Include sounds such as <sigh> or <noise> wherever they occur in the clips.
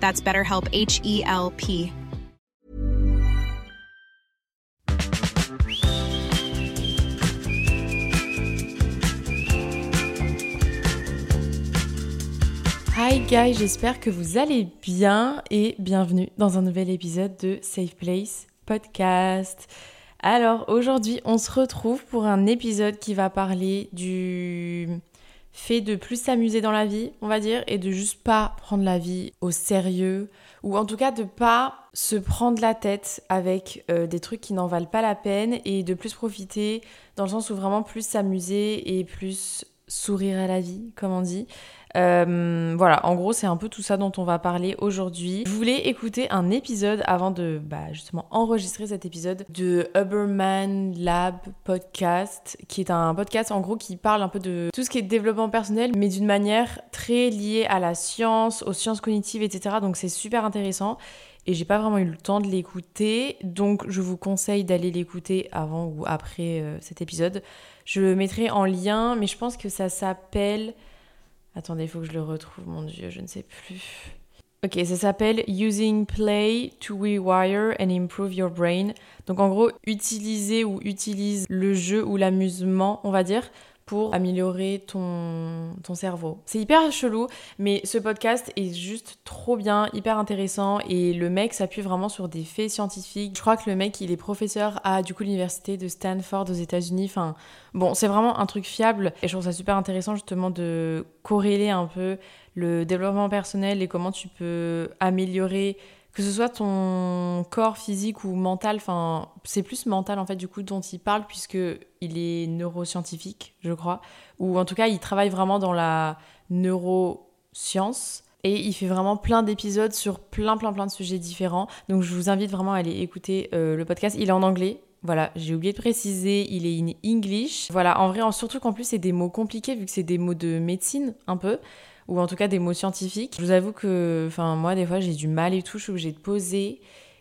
That's BetterHelp H E L P. Hi guys, j'espère que vous allez bien et bienvenue dans un nouvel épisode de Safe Place Podcast. Alors aujourd'hui, on se retrouve pour un épisode qui va parler du fait de plus s'amuser dans la vie, on va dire, et de juste pas prendre la vie au sérieux, ou en tout cas de pas se prendre la tête avec euh, des trucs qui n'en valent pas la peine, et de plus profiter dans le sens où vraiment plus s'amuser et plus sourire à la vie, comme on dit. Euh, voilà, en gros, c'est un peu tout ça dont on va parler aujourd'hui. Je voulais écouter un épisode avant de bah, justement enregistrer cet épisode de Uberman Lab Podcast, qui est un podcast en gros qui parle un peu de tout ce qui est développement personnel, mais d'une manière très liée à la science, aux sciences cognitives, etc. Donc c'est super intéressant et j'ai pas vraiment eu le temps de l'écouter, donc je vous conseille d'aller l'écouter avant ou après euh, cet épisode. Je le mettrai en lien, mais je pense que ça s'appelle Attendez, il faut que je le retrouve, mon Dieu, je ne sais plus. Ok, ça s'appelle Using Play to Rewire and Improve Your Brain. Donc en gros, utiliser ou utilise le jeu ou l'amusement, on va dire, améliorer ton, ton cerveau. C'est hyper chelou, mais ce podcast est juste trop bien, hyper intéressant et le mec s'appuie vraiment sur des faits scientifiques. Je crois que le mec, il est professeur à du coup l'université de Stanford aux États-Unis. Enfin, bon, c'est vraiment un truc fiable et je trouve ça super intéressant justement de corréler un peu le développement personnel et comment tu peux améliorer que ce soit ton corps physique ou mental, enfin, c'est plus mental en fait du coup dont il parle puisque il est neuroscientifique, je crois, ou en tout cas il travaille vraiment dans la neuroscience et il fait vraiment plein d'épisodes sur plein plein plein de sujets différents. Donc je vous invite vraiment à aller écouter euh, le podcast. Il est en anglais. Voilà, j'ai oublié de préciser, il est in English. Voilà, en vrai, surtout qu'en plus c'est des mots compliqués vu que c'est des mots de médecine un peu ou en tout cas des mots scientifiques. Je vous avoue que, moi, des fois, j'ai du mal et tout, je suis obligée de poser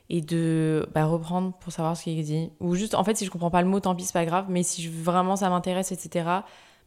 et de bah, reprendre pour savoir ce qu'il dit. Ou juste, en fait, si je comprends pas le mot, tant pis, c'est pas grave, mais si vraiment ça m'intéresse, etc.,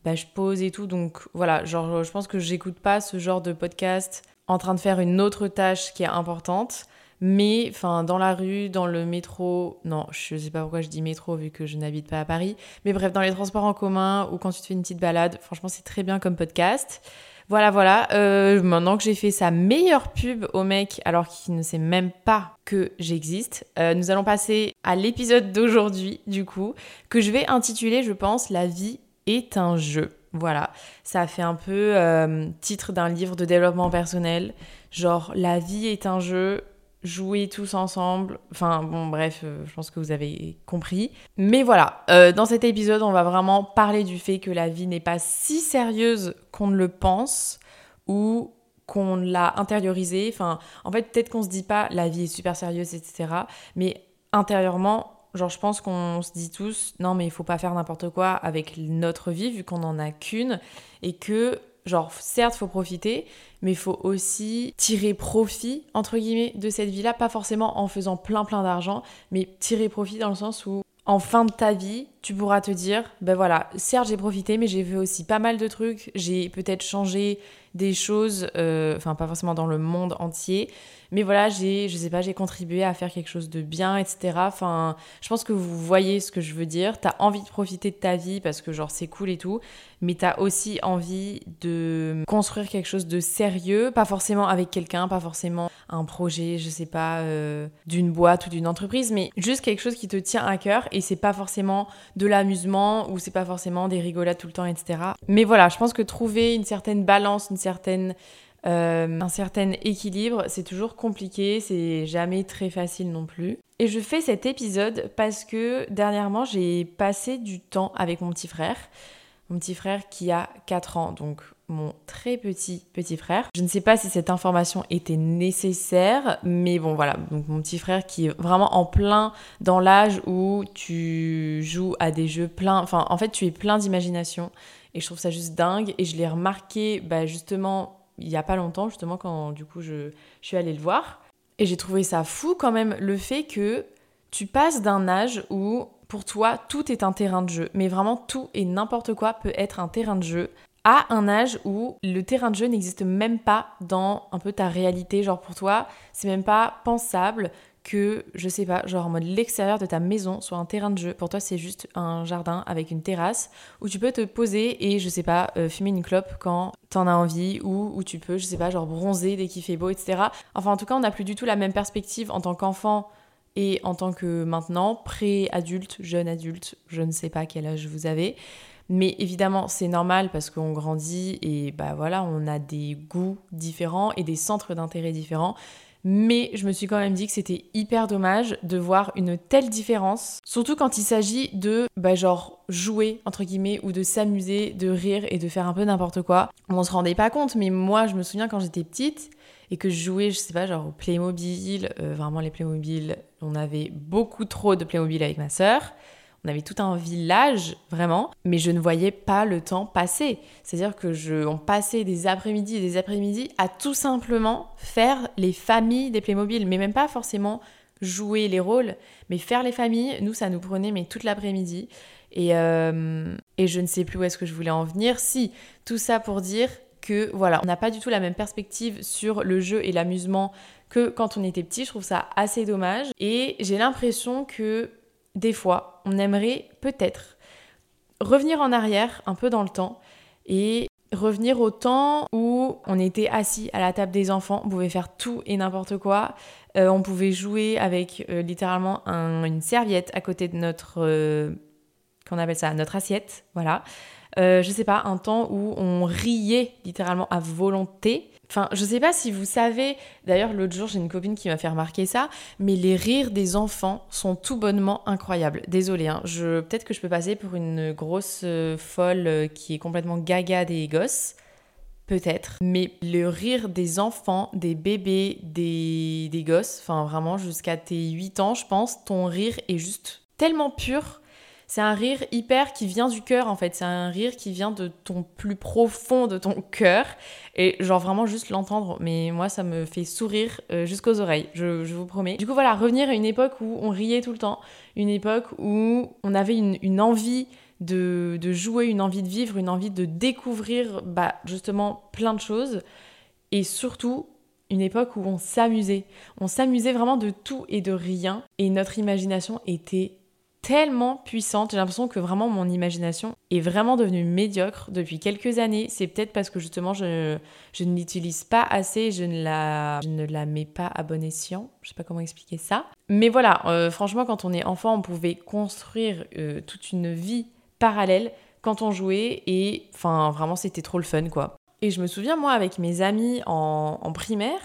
bah, je pose et tout. Donc voilà, genre, je pense que j'écoute pas ce genre de podcast en train de faire une autre tâche qui est importante. Mais enfin, dans la rue, dans le métro, non, je sais pas pourquoi je dis métro vu que je n'habite pas à Paris. Mais bref, dans les transports en commun ou quand tu te fais une petite balade, franchement, c'est très bien comme podcast. Voilà, voilà. Euh, maintenant que j'ai fait sa meilleure pub au mec, alors qu'il ne sait même pas que j'existe, euh, nous allons passer à l'épisode d'aujourd'hui, du coup, que je vais intituler, je pense, La vie est un jeu. Voilà, ça fait un peu euh, titre d'un livre de développement personnel, genre La vie est un jeu, jouer tous ensemble. Enfin bon bref, euh, je pense que vous avez compris. Mais voilà, euh, dans cet épisode, on va vraiment parler du fait que la vie n'est pas si sérieuse qu'on ne le pense ou qu'on l'a intériorisé. Enfin, en fait, peut-être qu'on se dit pas la vie est super sérieuse, etc. Mais intérieurement, genre je pense qu'on se dit tous non mais il faut pas faire n'importe quoi avec notre vie vu qu'on en a qu'une et que genre certes faut profiter, mais faut aussi tirer profit entre guillemets de cette vie-là, pas forcément en faisant plein plein d'argent, mais tirer profit dans le sens où en fin de ta vie, tu pourras te dire, ben voilà, certes j'ai profité, mais j'ai vu aussi pas mal de trucs, j'ai peut-être changé des choses, euh, enfin pas forcément dans le monde entier, mais voilà, j'ai, je sais pas, j'ai contribué à faire quelque chose de bien, etc. Enfin, je pense que vous voyez ce que je veux dire. T'as envie de profiter de ta vie parce que genre c'est cool et tout, mais t'as aussi envie de construire quelque chose de sérieux, pas forcément avec quelqu'un, pas forcément un projet, je sais pas, euh, d'une boîte ou d'une entreprise, mais juste quelque chose qui te tient à cœur. Et c'est pas forcément de l'amusement ou c'est pas forcément des rigolades tout le temps, etc. Mais voilà, je pense que trouver une certaine balance, une certaine euh, un certain équilibre, c'est toujours compliqué, c'est jamais très facile non plus. Et je fais cet épisode parce que dernièrement j'ai passé du temps avec mon petit frère. Mon petit frère qui a 4 ans, donc mon très petit petit frère. Je ne sais pas si cette information était nécessaire, mais bon voilà, donc mon petit frère qui est vraiment en plein dans l'âge où tu joues à des jeux pleins, enfin en fait tu es plein d'imagination. Et je trouve ça juste dingue. Et je l'ai remarqué bah, justement il y a pas longtemps, justement, quand du coup je, suis allée le voir. Et j'ai trouvé ça fou quand même le fait que tu passes d'un âge où pour toi tout est un terrain de jeu, mais vraiment tout et n'importe quoi peut être un terrain de jeu, à un âge où le terrain de jeu n'existe même pas dans un peu ta réalité. Genre pour toi, c'est même pas pensable que, je sais pas, genre en mode l'extérieur de ta maison soit un terrain de jeu. Pour toi, c'est juste un jardin avec une terrasse où tu peux te poser et, je sais pas, euh, fumer une clope quand t'en as envie ou où tu peux, je sais pas, genre bronzer dès qu'il fait beau, etc. Enfin, en tout cas, on n'a plus du tout la même perspective en tant qu'enfant et en tant que maintenant, pré-adulte, jeune adulte, je ne sais pas quel âge vous avez. Mais évidemment, c'est normal parce qu'on grandit et bah voilà, on a des goûts différents et des centres d'intérêt différents. Mais je me suis quand même dit que c'était hyper dommage de voir une telle différence, surtout quand il s'agit de, bah, genre, jouer, entre guillemets, ou de s'amuser, de rire et de faire un peu n'importe quoi. On se rendait pas compte, mais moi, je me souviens quand j'étais petite et que je jouais, je sais pas, genre au Playmobil, euh, vraiment les Playmobil, on avait beaucoup trop de Playmobil avec ma sœur. On avait tout un village, vraiment, mais je ne voyais pas le temps passer. C'est-à-dire que je, on passait des après-midi et des après-midi à tout simplement faire les familles des Playmobil, mais même pas forcément jouer les rôles, mais faire les familles. Nous, ça nous prenait mais toute l'après-midi. Et, euh, et je ne sais plus où est-ce que je voulais en venir. Si, tout ça pour dire que voilà, on n'a pas du tout la même perspective sur le jeu et l'amusement que quand on était petit. Je trouve ça assez dommage. Et j'ai l'impression que des fois, on aimerait peut-être revenir en arrière un peu dans le temps et revenir au temps où on était assis à la table des enfants, on pouvait faire tout et n'importe quoi, euh, on pouvait jouer avec euh, littéralement une serviette à côté de notre, euh, qu'on appelle ça, notre assiette, voilà. je sais pas, un temps où on riait littéralement à volonté Enfin, je sais pas si vous savez, d'ailleurs l'autre jour j'ai une copine qui m'a fait remarquer ça, mais les rires des enfants sont tout bonnement incroyables. Désolée, hein, je, peut-être que je peux passer pour une grosse euh, folle euh, qui est complètement gaga des gosses. Peut-être. Mais le rire des enfants, des bébés, des, des gosses, enfin vraiment jusqu'à tes 8 ans, je pense, ton rire est juste tellement pur c'est un rire hyper qui vient du cœur en fait. C'est un rire qui vient de ton plus profond de ton cœur. Et genre vraiment juste l'entendre, mais moi ça me fait sourire euh, jusqu'aux oreilles, je, vous promets. Du coup voilà, revenir à une époque où on riait tout le temps, une époque où on avait une, envie de, jouer, une envie de vivre, une envie de découvrir bah, justement plein de choses. Et surtout une époque où on s'amusait. On s'amusait vraiment de tout et de rien. Et notre imagination était tellement puissante. J'ai l'impression que vraiment mon imagination est vraiment devenue médiocre depuis quelques années. C'est peut-être parce que justement je, je ne l'utilise pas assez, je ne, la, ne mets pas à bon escient. Je sais pas comment expliquer ça. Mais voilà, euh, franchement, quand on est enfant, on pouvait construire euh, toute une vie parallèle quand on jouait et enfin vraiment c'était trop le fun quoi. Et je me souviens, moi, avec mes amis en, primaire,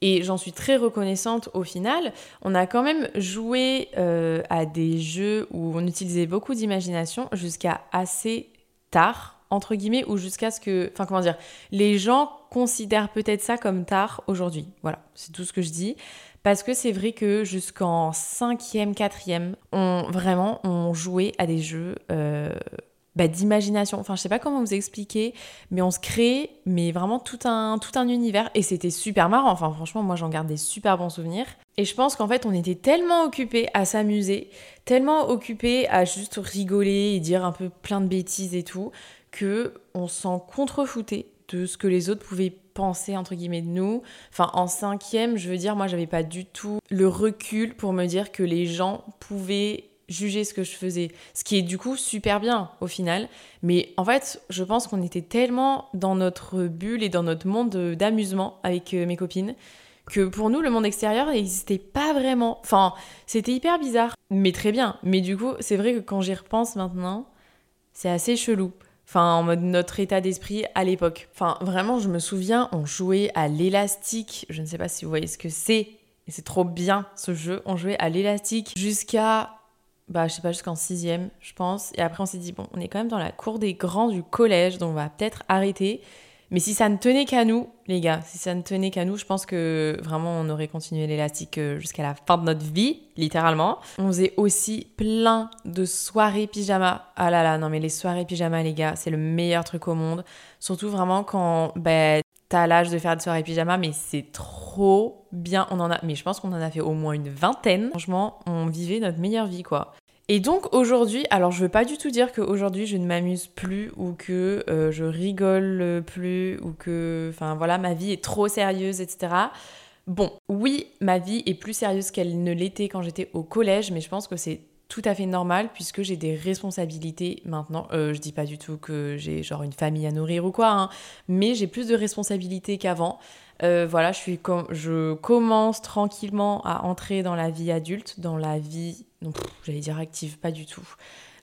et j'en suis très reconnaissante au final, on a quand même joué euh, à des jeux où on utilisait beaucoup d'imagination jusqu'à assez tard, entre guillemets, ou jusqu'à ce que. Enfin, comment dire Les gens considèrent peut-être ça comme tard aujourd'hui. Voilà, c'est tout ce que je dis. Parce que c'est vrai que jusqu'en 5e, 4e, on, vraiment, on jouait à des jeux. Euh, bah, d'imagination. Enfin, je sais pas comment vous expliquer, mais on se crée, mais vraiment tout un, tout un univers. Et c'était super marrant. Enfin, franchement, moi, j'en garde des super bons souvenirs. Et je pense qu'en fait, on était tellement occupés à s'amuser, tellement occupés à juste rigoler et dire un peu plein de bêtises et tout, que on s'en contrefoutait de ce que les autres pouvaient penser entre guillemets de nous. Enfin, en cinquième, je veux dire, moi, j'avais pas du tout le recul pour me dire que les gens pouvaient juger ce que je faisais, ce qui est du coup super bien au final. Mais en fait, je pense qu'on était tellement dans notre bulle et dans notre monde d'amusement avec euh, mes copines que pour nous, le monde extérieur n'existait pas vraiment. Enfin, c'était hyper bizarre, mais très bien. Mais du coup, c'est vrai que quand j'y repense maintenant, c'est assez chelou. Enfin, en mode notre état d'esprit à l'époque. Enfin, vraiment, je me souviens, on jouait à l'élastique. Je ne sais pas si vous voyez ce que c'est. Et c'est trop bien ce jeu. On jouait à l'élastique jusqu'à bah, je sais pas, jusqu'en sixième, je pense. Et après, on s'est dit, bon, on est quand même dans la cour des grands du collège, donc on va peut-être arrêter. Mais si ça ne tenait qu'à nous, les gars, si ça ne tenait qu'à nous, je pense que vraiment on aurait continué l'élastique euh, jusqu'à la fin de notre vie, littéralement. On faisait aussi plein de soirées pyjama. Ah là là, non mais les soirées pyjama, les gars, c'est le meilleur truc au monde. Surtout vraiment quand ben, t'as l'âge de faire des soirées pyjama, mais c'est trop bien. On en a, mais je pense qu'on en a fait au moins une vingtaine. Franchement, on vivait notre meilleure vie, quoi. Et donc aujourd'hui, alors je veux pas du tout dire qu'aujourd'hui je ne m'amuse plus ou que euh, je rigole plus ou que, enfin voilà, ma vie est trop sérieuse, etc. Bon, oui, ma vie est plus sérieuse qu'elle ne l'était quand j'étais au collège, mais je pense que c'est tout à fait normal puisque j'ai des responsabilités maintenant. Euh, je dis pas du tout que j'ai genre une famille à nourrir ou quoi, hein, mais j'ai plus de responsabilités qu'avant. Euh, voilà, je, commence tranquillement à entrer dans la vie adulte, dans la vie, non, j'allais dire active, pas du tout,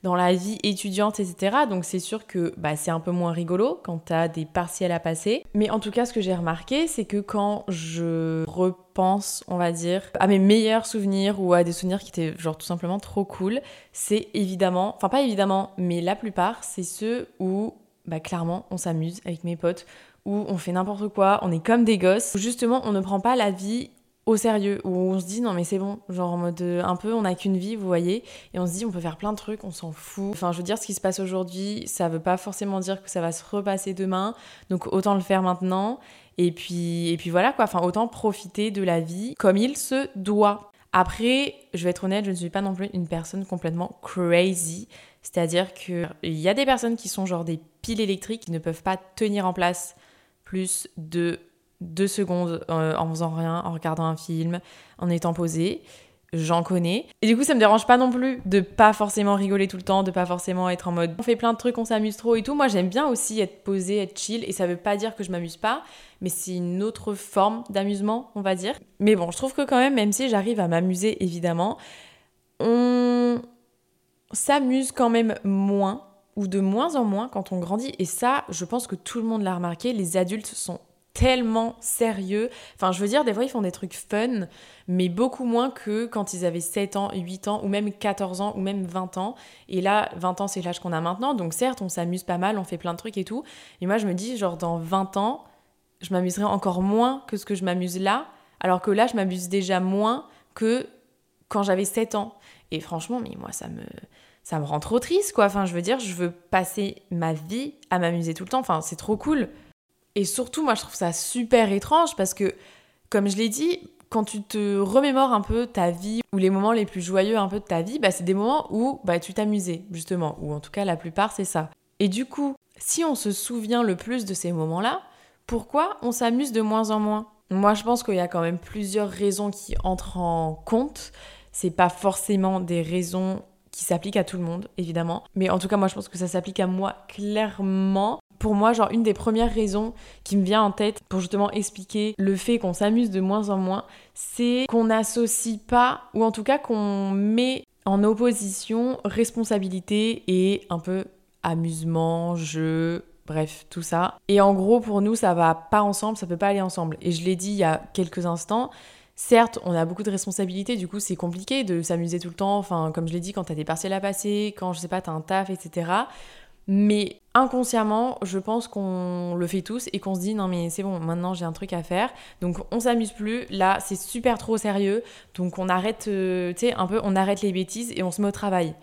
dans la vie étudiante, etc. Donc c'est sûr que bah, c'est un peu moins rigolo quand tu as des partiels à passer. Mais en tout cas, ce que j'ai remarqué, c'est que quand je repense, on va dire, à mes meilleurs souvenirs ou à des souvenirs qui étaient genre tout simplement trop cool, c'est évidemment, enfin pas évidemment, mais la plupart, c'est ceux où bah, clairement on s'amuse avec mes potes où on fait n'importe quoi, on est comme des gosses, où justement on ne prend pas la vie au sérieux, où on se dit non mais c'est bon, genre en mode euh, un peu on n'a qu'une vie, vous voyez, et on se dit on peut faire plein de trucs, on s'en fout. Enfin je veux dire ce qui se passe aujourd'hui, ça veut pas forcément dire que ça va se repasser demain, donc autant le faire maintenant. Et puis, et puis voilà quoi, enfin autant profiter de la vie comme il se doit. Après, je vais être honnête, je ne suis pas non plus une personne complètement crazy. C'est-à-dire qu'il y a des personnes qui sont genre des piles électriques qui ne peuvent pas tenir en place plus de deux secondes euh, en faisant rien, en regardant un film, en étant posé. J'en connais. Et du coup, ça me dérange pas non plus de pas forcément rigoler tout le temps, de pas forcément être en mode on fait plein de trucs, on s'amuse trop et tout. Moi, j'aime bien aussi être posé, être chill. Et ça veut pas dire que je m'amuse pas, mais c'est une autre forme d'amusement, on va dire. Mais bon, je trouve que quand même, même si j'arrive à m'amuser évidemment, on s'amuse quand même moins ou de moins en moins quand on grandit. Et ça, je pense que tout le monde l'a remarqué, les adultes sont tellement sérieux. Enfin, je veux dire, des fois, ils font des trucs fun, mais beaucoup moins que quand ils avaient 7 ans, 8 ans, ou même 14 ans, ou même 20 ans. Et là, 20 ans, c'est l'âge qu'on a maintenant. Donc, certes, on s'amuse pas mal, on fait plein de trucs et tout. Et moi, je me dis, genre, dans 20 ans, je m'amuserai encore moins que ce que je m'amuse là. Alors que là, je m'amuse déjà moins que quand j'avais 7 ans. Et franchement, mais moi, ça me ça me rend trop triste, quoi. Enfin, je veux dire, je veux passer ma vie à m'amuser tout le temps. Enfin, c'est trop cool. Et surtout, moi, je trouve ça super étrange parce que, comme je l'ai dit, quand tu te remémores un peu ta vie ou les moments les plus joyeux un peu de ta vie, bah, c'est des moments où bah, tu t'amusais, justement. Ou en tout cas, la plupart, c'est ça. Et du coup, si on se souvient le plus de ces moments-là, pourquoi on s'amuse de moins en moins? Moi, je pense qu'il y a quand même plusieurs raisons qui entrent en compte. C'est pas forcément des raisons qui s'applique à tout le monde, évidemment. Mais en tout cas, moi, je pense que ça s'applique à moi clairement. Pour moi, genre, une des premières raisons qui me vient en tête pour justement expliquer le fait qu'on s'amuse de moins en moins, c'est qu'on n'associe pas, ou en tout cas qu'on met en opposition responsabilité et un peu amusement, jeu, bref, tout ça. Et en gros, pour nous, ça va pas ensemble, ça peut pas aller ensemble. Et je l'ai dit il y a quelques instants, Certes, on a beaucoup de responsabilités, du coup c'est compliqué de s'amuser tout le temps, enfin comme je l'ai dit, quand t'as des partiels à passer, quand je sais pas, t'as un taf, etc. Mais inconsciemment, je pense qu'on le fait tous et qu'on se dit non mais c'est bon, maintenant j'ai un truc à faire. Donc on s'amuse plus, là c'est super trop sérieux. Donc on arrête, euh, tu sais, un peu, on arrête les bêtises et on se met au travail.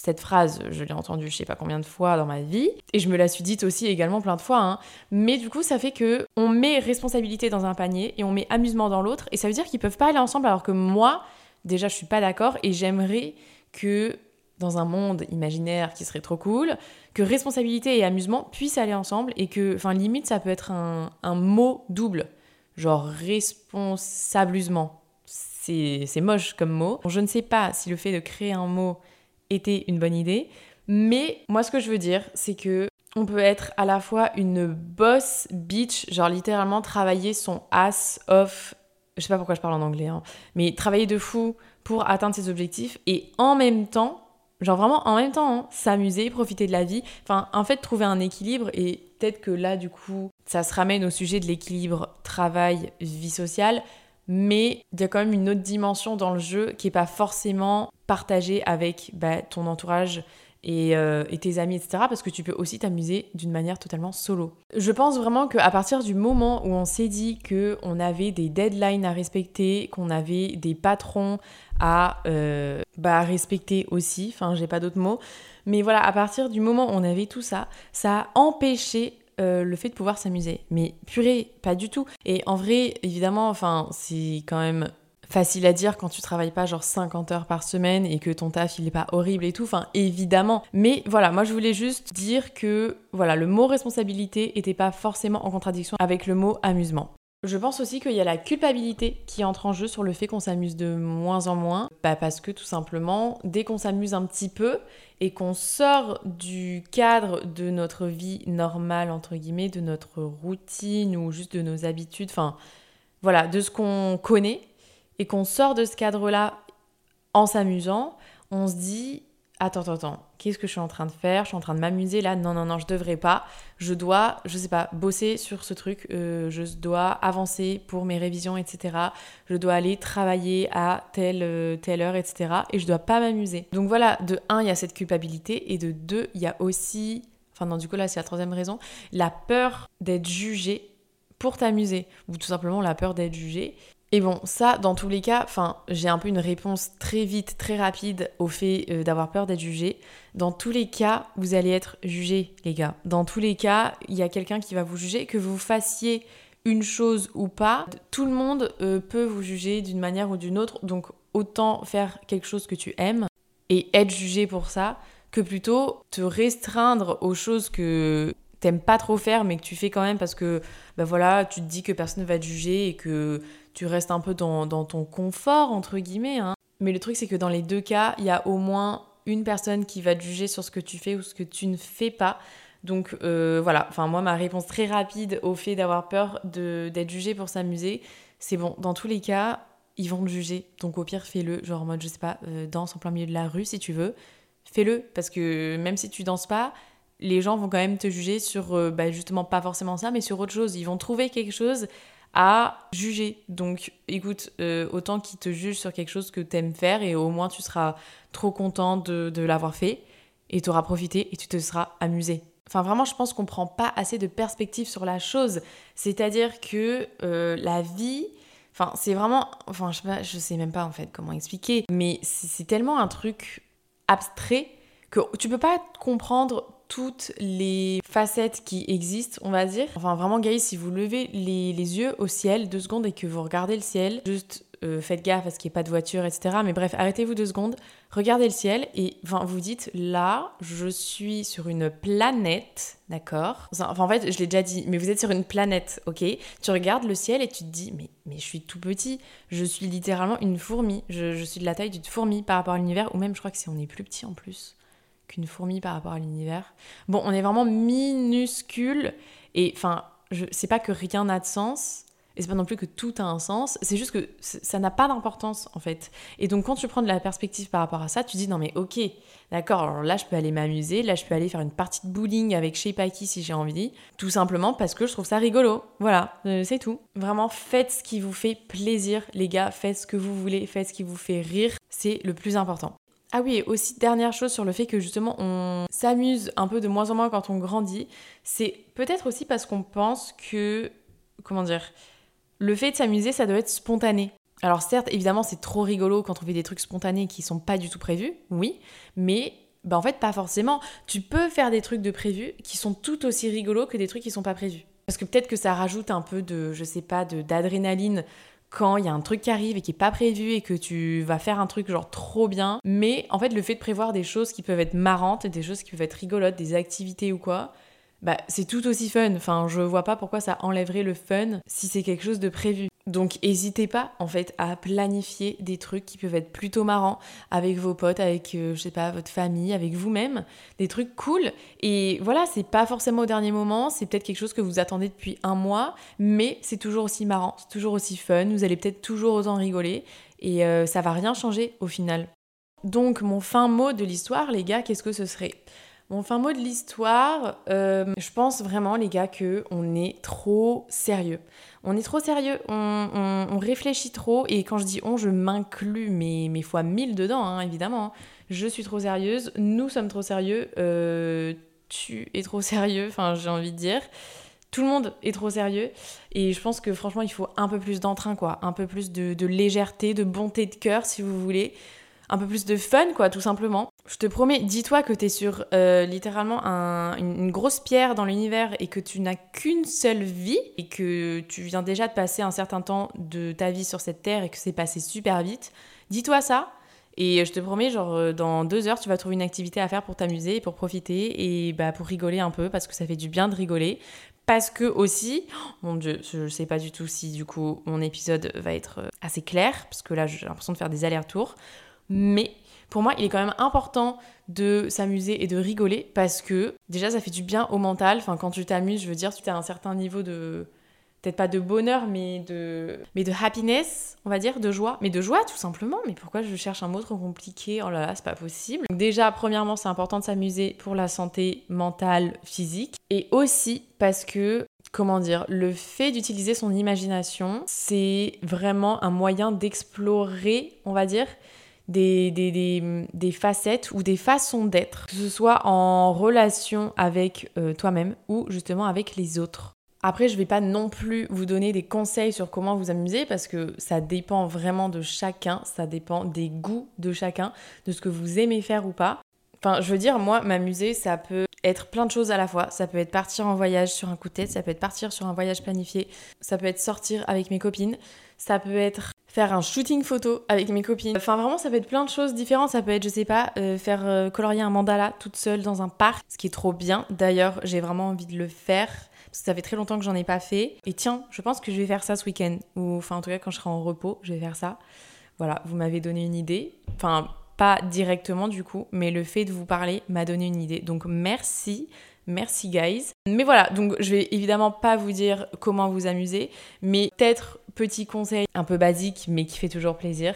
Cette phrase, je l'ai entendue je sais pas combien de fois dans ma vie, et je me la suis dite aussi également plein de fois. Hein. Mais du coup, ça fait que on met responsabilité dans un panier et on met amusement dans l'autre, et ça veut dire qu'ils peuvent pas aller ensemble, alors que moi, déjà, je suis pas d'accord, et j'aimerais que dans un monde imaginaire qui serait trop cool, que responsabilité et amusement puissent aller ensemble, et que, enfin, limite, ça peut être un, mot double, genre responsablement. C'est moche comme mot. Je ne sais pas si le fait de créer un mot était une bonne idée. Mais moi, ce que je veux dire, c'est que on peut être à la fois une boss bitch, genre littéralement travailler son ass off. Je sais pas pourquoi je parle en anglais, hein, mais travailler de fou pour atteindre ses objectifs et en même temps, genre vraiment en même temps, hein, s'amuser, profiter de la vie. Enfin, en fait, trouver un équilibre et peut-être que là, du coup, ça se ramène au sujet de l'équilibre travail-vie sociale mais il y a quand même une autre dimension dans le jeu qui n'est pas forcément partagée avec bah, ton entourage euh, et, tes amis, etc. Parce que tu peux aussi t'amuser d'une manière totalement solo. Je pense vraiment qu'à partir du moment où on s'est dit qu'on avait des deadlines à respecter, qu'on avait des patrons à euh, bah, respecter aussi, enfin j'ai pas d'autres mots, mais voilà, à partir du moment où on avait tout ça, ça a empêché euh, le fait de pouvoir s'amuser. Mais purée, pas du tout. Et en vrai, évidemment, enfin, c'est quand même facile à dire quand tu travailles pas genre 50 heures par semaine et que ton taf il est pas horrible et tout, enfin évidemment. Mais voilà, moi je voulais juste dire que voilà, le mot responsabilité était pas forcément en contradiction avec le mot amusement. Je pense aussi qu'il y a la culpabilité qui entre en jeu sur le fait qu'on s'amuse de moins en moins. Bah parce que tout simplement, dès qu'on s'amuse un petit peu et qu'on sort du cadre de notre vie normale, entre guillemets, de notre routine ou juste de nos habitudes, enfin voilà, de ce qu'on connaît, et qu'on sort de ce cadre-là en s'amusant, on se dit attends, attends, attends, qu'est-ce que je suis en train de faire? Je suis en train de m'amuser là? Non, non, non, je devrais pas. Je dois, je sais pas, bosser sur ce truc. Euh, je dois avancer pour mes révisions, etc. Je dois aller travailler à telle, euh, telle heure, etc. Et je dois pas m'amuser. Donc voilà, de un, il y a cette culpabilité. Et de deux, il y a aussi, enfin non, du coup là, c'est la troisième raison, la peur d'être jugé pour t'amuser. Ou tout simplement la peur d'être jugé. Et bon, ça, dans tous les cas, enfin, j'ai un peu une réponse très vite, très rapide au fait euh, d'avoir peur d'être jugé. Dans tous les cas, vous allez être jugé, les gars. Dans tous les cas, il y a quelqu'un qui va vous juger, que vous fassiez une chose ou pas. Tout le monde euh, peut vous juger d'une manière ou d'une autre, donc autant faire quelque chose que tu aimes et être jugé pour ça, que plutôt te restreindre aux choses que t'aimes pas trop faire mais que tu fais quand même parce que bah voilà tu te dis que personne ne va te juger et que tu restes un peu dans, ton confort, entre guillemets. Hein. Mais le truc, c'est que dans les deux cas, il y a au moins une personne qui va te juger sur ce que tu fais ou ce que tu ne fais pas. Donc euh, voilà, enfin moi ma réponse très rapide au fait d'avoir peur d'être jugé pour s'amuser, c'est bon, dans tous les cas, ils vont te juger. Donc au pire, fais-le, genre en mode, je sais pas, euh, danse en plein milieu de la rue si tu veux, fais-le, parce que même si tu danses pas, les gens vont quand même te juger sur, euh, bah, justement pas forcément ça, mais sur autre chose. Ils vont trouver quelque chose à juger. Donc écoute, euh, autant qu'ils te jugent sur quelque chose que t'aimes faire et au moins tu seras trop content de, l'avoir fait et t'auras profité et tu te seras amusé. Enfin vraiment, je pense qu'on prend pas assez de perspective sur la chose. C'est-à-dire que euh, la vie, enfin c'est vraiment, enfin je sais, pas, je sais même pas en fait comment expliquer, mais c'est tellement un truc abstrait que tu peux pas comprendre toutes les facettes qui existent, on va dire. Enfin, vraiment, guys, si vous levez les, yeux au ciel deux secondes et que vous regardez le ciel, juste euh, faites gaffe parce qu'il n'y a pas de voiture, etc. Mais bref, arrêtez-vous deux secondes, regardez le ciel et enfin, vous dites là, je suis sur une planète, d'accord? Enfin, en fait, je l'ai déjà dit, mais vous êtes sur une planète, ok? Tu regardes le ciel et tu te dis, mais, mais je suis tout petit, je suis littéralement une fourmi, je, je suis de la taille d'une fourmi par rapport à l'univers, ou même je crois que si on est plus petit en plus qu'une fourmi par rapport à l'univers. Bon, on est vraiment minuscule et enfin, c'est pas que rien n'a de sens et c'est pas non plus que tout a un sens, c'est juste que ça n'a pas d'importance en fait. Et donc quand tu prends de la perspective par rapport à ça, tu dis non mais ok, d'accord, alors là je peux aller m'amuser, là je peux aller faire une partie de bowling avec Shape si j'ai envie, tout simplement parce que je trouve ça rigolo. Voilà, euh, c'est tout. Vraiment faites ce qui vous fait plaisir les gars, faites ce que vous voulez, faites ce qui vous fait rire, c'est le plus important. Ah oui, et aussi dernière chose sur le fait que justement on s'amuse un peu de moins en moins quand on grandit, c'est peut-être aussi parce qu'on pense que, comment dire, le fait de s'amuser, ça doit être spontané. Alors certes, évidemment, c'est trop rigolo quand on fait des trucs spontanés qui sont pas du tout prévus, oui, mais Bah en fait pas forcément. Tu peux faire des trucs de prévus qui sont tout aussi rigolos que des trucs qui sont pas prévus. Parce que peut-être que ça rajoute un peu de, je sais pas, d'adrénaline quand il y a un truc qui arrive et qui est pas prévu et que tu vas faire un truc genre trop bien. Mais en fait, le fait de prévoir des choses qui peuvent être marrantes, des choses qui peuvent être rigolotes, des activités ou quoi, bah c'est tout aussi fun. Enfin, je vois pas pourquoi ça enlèverait le fun si c'est quelque chose de prévu. Donc n'hésitez pas en fait à planifier des trucs qui peuvent être plutôt marrants avec vos potes, avec euh, je sais pas votre famille, avec vous-même, des trucs cool. Et voilà, c'est pas forcément au dernier moment, c'est peut-être quelque chose que vous attendez depuis un mois, mais c'est toujours aussi marrant, c'est toujours aussi fun. Vous allez peut-être toujours en rigoler et euh, ça va rien changer au final. Donc mon fin mot de l'histoire, les gars, qu'est-ce que ce serait? Mon fin mot de l'histoire, euh, je pense vraiment les gars que on est trop sérieux. On est trop sérieux, on, réfléchit trop et quand je dis on, je m'inclus mes, mes fois mille dedans, hein, évidemment. Je suis trop sérieuse, nous sommes trop sérieux, euh, tu es trop sérieux, <laughs> enfin j'ai envie de dire. Tout le monde est trop sérieux et je pense que franchement il faut un peu plus d'entrain quoi, un peu plus de, de légèreté, de bonté de cœur si vous voulez un peu plus de fun, quoi, tout simplement. Je te promets, dis-toi que t'es sur euh, littéralement une, grosse pierre dans l'univers et que tu n'as qu'une seule vie et que tu viens déjà de passer un certain temps de ta vie sur cette terre et que c'est passé super vite. Dis-toi ça. Et je te promets, genre, euh, dans deux heures, tu vas trouver une activité à faire pour t'amuser et pour profiter et bah, pour rigoler un peu parce que ça fait du bien de rigoler. Parce que aussi, oh, mon dieu, je sais pas du tout si du coup mon épisode va être euh, assez clair parce que là j'ai l'impression de faire des allers-retours. Mais pour moi, il est quand même important de s'amuser et de rigoler parce que déjà, ça fait du bien au mental. Enfin, quand tu t'amuses, je veux dire, tu as un certain niveau de. Peut-être pas de bonheur, mais de, mais de happiness, on va dire, de joie. Mais de joie, tout simplement. Mais pourquoi je cherche un mot trop compliqué? Oh là là, c'est pas possible. déjà, premièrement, c'est important de s'amuser pour la santé mentale, physique. Et aussi parce que comment dire, le fait d'utiliser son imagination, c'est vraiment un moyen d'explorer, on va dire, des, des, facettes ou des façons d'être, que ce soit en relation avec euh, toi-même ou justement avec les autres. Après, je vais pas non plus vous donner des conseils sur comment vous amuser parce que ça dépend vraiment de chacun, ça dépend des goûts de chacun, de ce que vous aimez faire ou pas. Enfin, je veux dire, moi, m'amuser, ça peut être plein de choses à la fois. Ça peut être partir en voyage sur un coup de tête, ça peut être partir sur un voyage planifié, ça peut être sortir avec mes copines, ça peut être faire un shooting photo avec mes copines. Enfin, vraiment, ça peut être plein de choses différentes. Ça peut être, je sais pas, euh, faire euh, colorier un mandala toute seule dans un parc, ce qui est trop bien. D'ailleurs, j'ai vraiment envie de le faire. Parce que ça fait très longtemps que j'en ai pas fait. Et tiens, je pense que je vais faire ça ce week-end. Ou enfin, en tout cas, quand je serai en repos, je vais faire ça. Voilà, vous m'avez donné une idée. Enfin, pas directement du coup, mais le fait de vous parler m'a donné une idée. Donc merci, merci guys. Mais voilà, donc je vais évidemment pas vous dire comment vous amuser, mais peut-être petit conseil un peu basique mais qui fait toujours plaisir.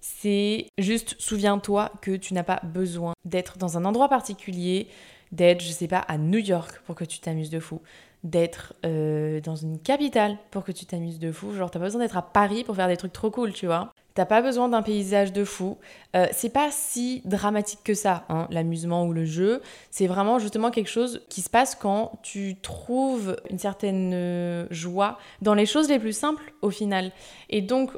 C'est juste souviens-toi que tu n'as pas besoin d'être dans un endroit particulier, d'être, je sais pas, à New York pour que tu t'amuses de fou, d'être euh, dans une capitale pour que tu t'amuses de fou. Genre, t'as pas besoin d'être à Paris pour faire des trucs trop cool, tu vois. T'as pas besoin d'un paysage de fou. Euh, c'est pas si dramatique que ça, hein, l'amusement ou le jeu. C'est vraiment justement quelque chose qui se passe quand tu trouves une certaine euh, joie dans les choses les plus simples au final. Et donc,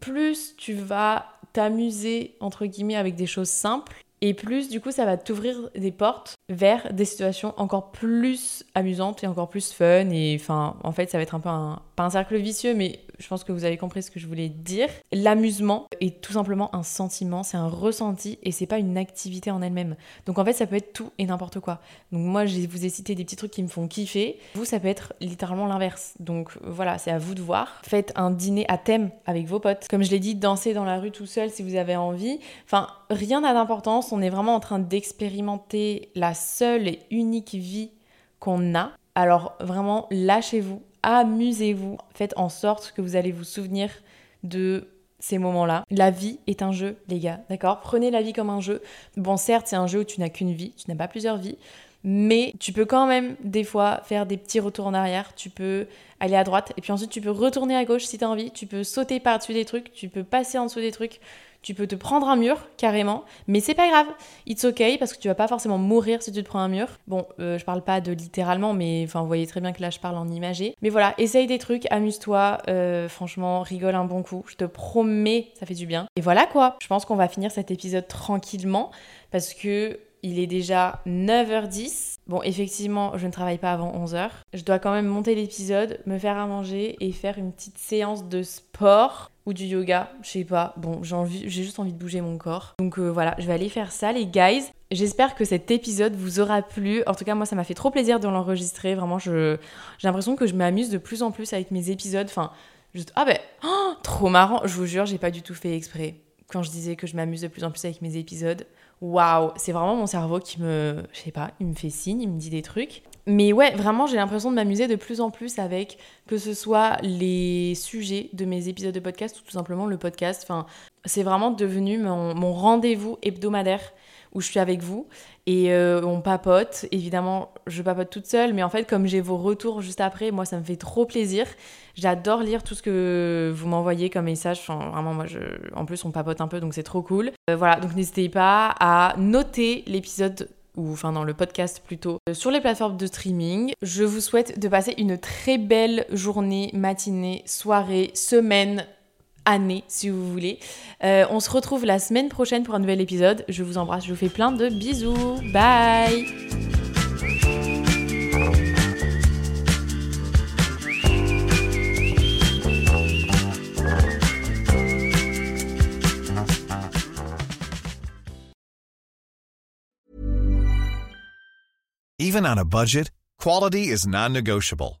plus tu vas t'amuser, entre guillemets, avec des choses simples, et plus, du coup, ça va t'ouvrir des portes vers des situations encore plus amusantes et encore plus fun. Et enfin, en fait, ça va être un peu pas un cercle vicieux, mais je pense que vous avez compris ce que je voulais dire. L'amusement est tout simplement un sentiment, c'est un ressenti et c'est pas une activité en elle-même. Donc en fait, ça peut être tout et n'importe quoi. Donc moi, je vous ai cité des petits trucs qui me font kiffer. Vous, ça peut être littéralement l'inverse. Donc voilà, c'est à vous de voir. Faites un dîner à thème avec vos potes. Comme je l'ai dit, dansez dans la rue tout seul si vous avez envie. Enfin, rien n'a d'importance. On est vraiment en train d'expérimenter la seule et unique vie qu'on a. Alors vraiment, lâchez-vous, amusez-vous, faites en sorte que vous allez vous souvenir de ces moments-là. La vie est un jeu, les gars, d'accord? Prenez la vie comme un jeu. Bon, certes, c'est un jeu où tu n'as qu'une vie, tu n'as pas plusieurs vies, mais tu peux quand même des fois faire des petits retours en arrière, tu peux aller à droite et puis ensuite tu peux retourner à gauche si tu as envie, tu peux sauter par-dessus des trucs, tu peux passer en dessous des trucs, tu peux te prendre un mur carrément, mais c'est pas grave, it's ok parce que tu vas pas forcément mourir si tu te prends un mur. Bon, euh, je parle pas de littéralement, mais enfin vous voyez très bien que là je parle en imagé. Mais voilà, essaye des trucs, amuse-toi, euh, franchement rigole un bon coup, je te promets, ça fait du bien. Et voilà quoi, je pense qu'on va finir cet épisode tranquillement parce que il est déjà 9h10. Bon, effectivement, je ne travaille pas avant 11h. Je dois quand même monter l'épisode, me faire à manger et faire une petite séance de sport ou du yoga, je sais pas. Bon, j'ai juste envie de bouger mon corps. Donc euh, voilà, je vais aller faire ça, les guys. J'espère que cet épisode vous aura plu. En tout cas, moi, ça m'a fait trop plaisir de l'enregistrer. Vraiment, j'ai l'impression que je m'amuse de plus en plus avec mes épisodes. Enfin, juste, ah ben, oh, trop marrant. Je vous jure, j'ai pas du tout fait exprès. Quand je disais que je m'amuse de plus en plus avec mes épisodes, waouh, c'est vraiment mon cerveau qui me, je sais pas, il me fait signe, il me dit des trucs. Mais ouais, vraiment, j'ai l'impression de m'amuser de plus en plus avec que ce soit les sujets de mes épisodes de podcast ou tout simplement le podcast. Enfin, c'est vraiment devenu mon, mon rendez-vous hebdomadaire où je suis avec vous et euh, on papote. Évidemment, je papote toute seule, mais en fait, comme j'ai vos retours juste après, moi, ça me fait trop plaisir. J'adore lire tout ce que vous m'envoyez comme message. Vraiment, moi, en plus, on papote un peu, donc c'est trop cool. Euh, voilà, donc n'hésitez pas à noter l'épisode ou enfin dans le podcast plutôt, euh, sur les plateformes de streaming. Je vous souhaite de passer une très belle journée, matinée, soirée, semaine, année si vous voulez. Euh, on se retrouve la semaine prochaine pour un nouvel épisode. Je vous embrasse, je vous fais plein de bisous. Bye Even on a budget, quality is non-negotiable.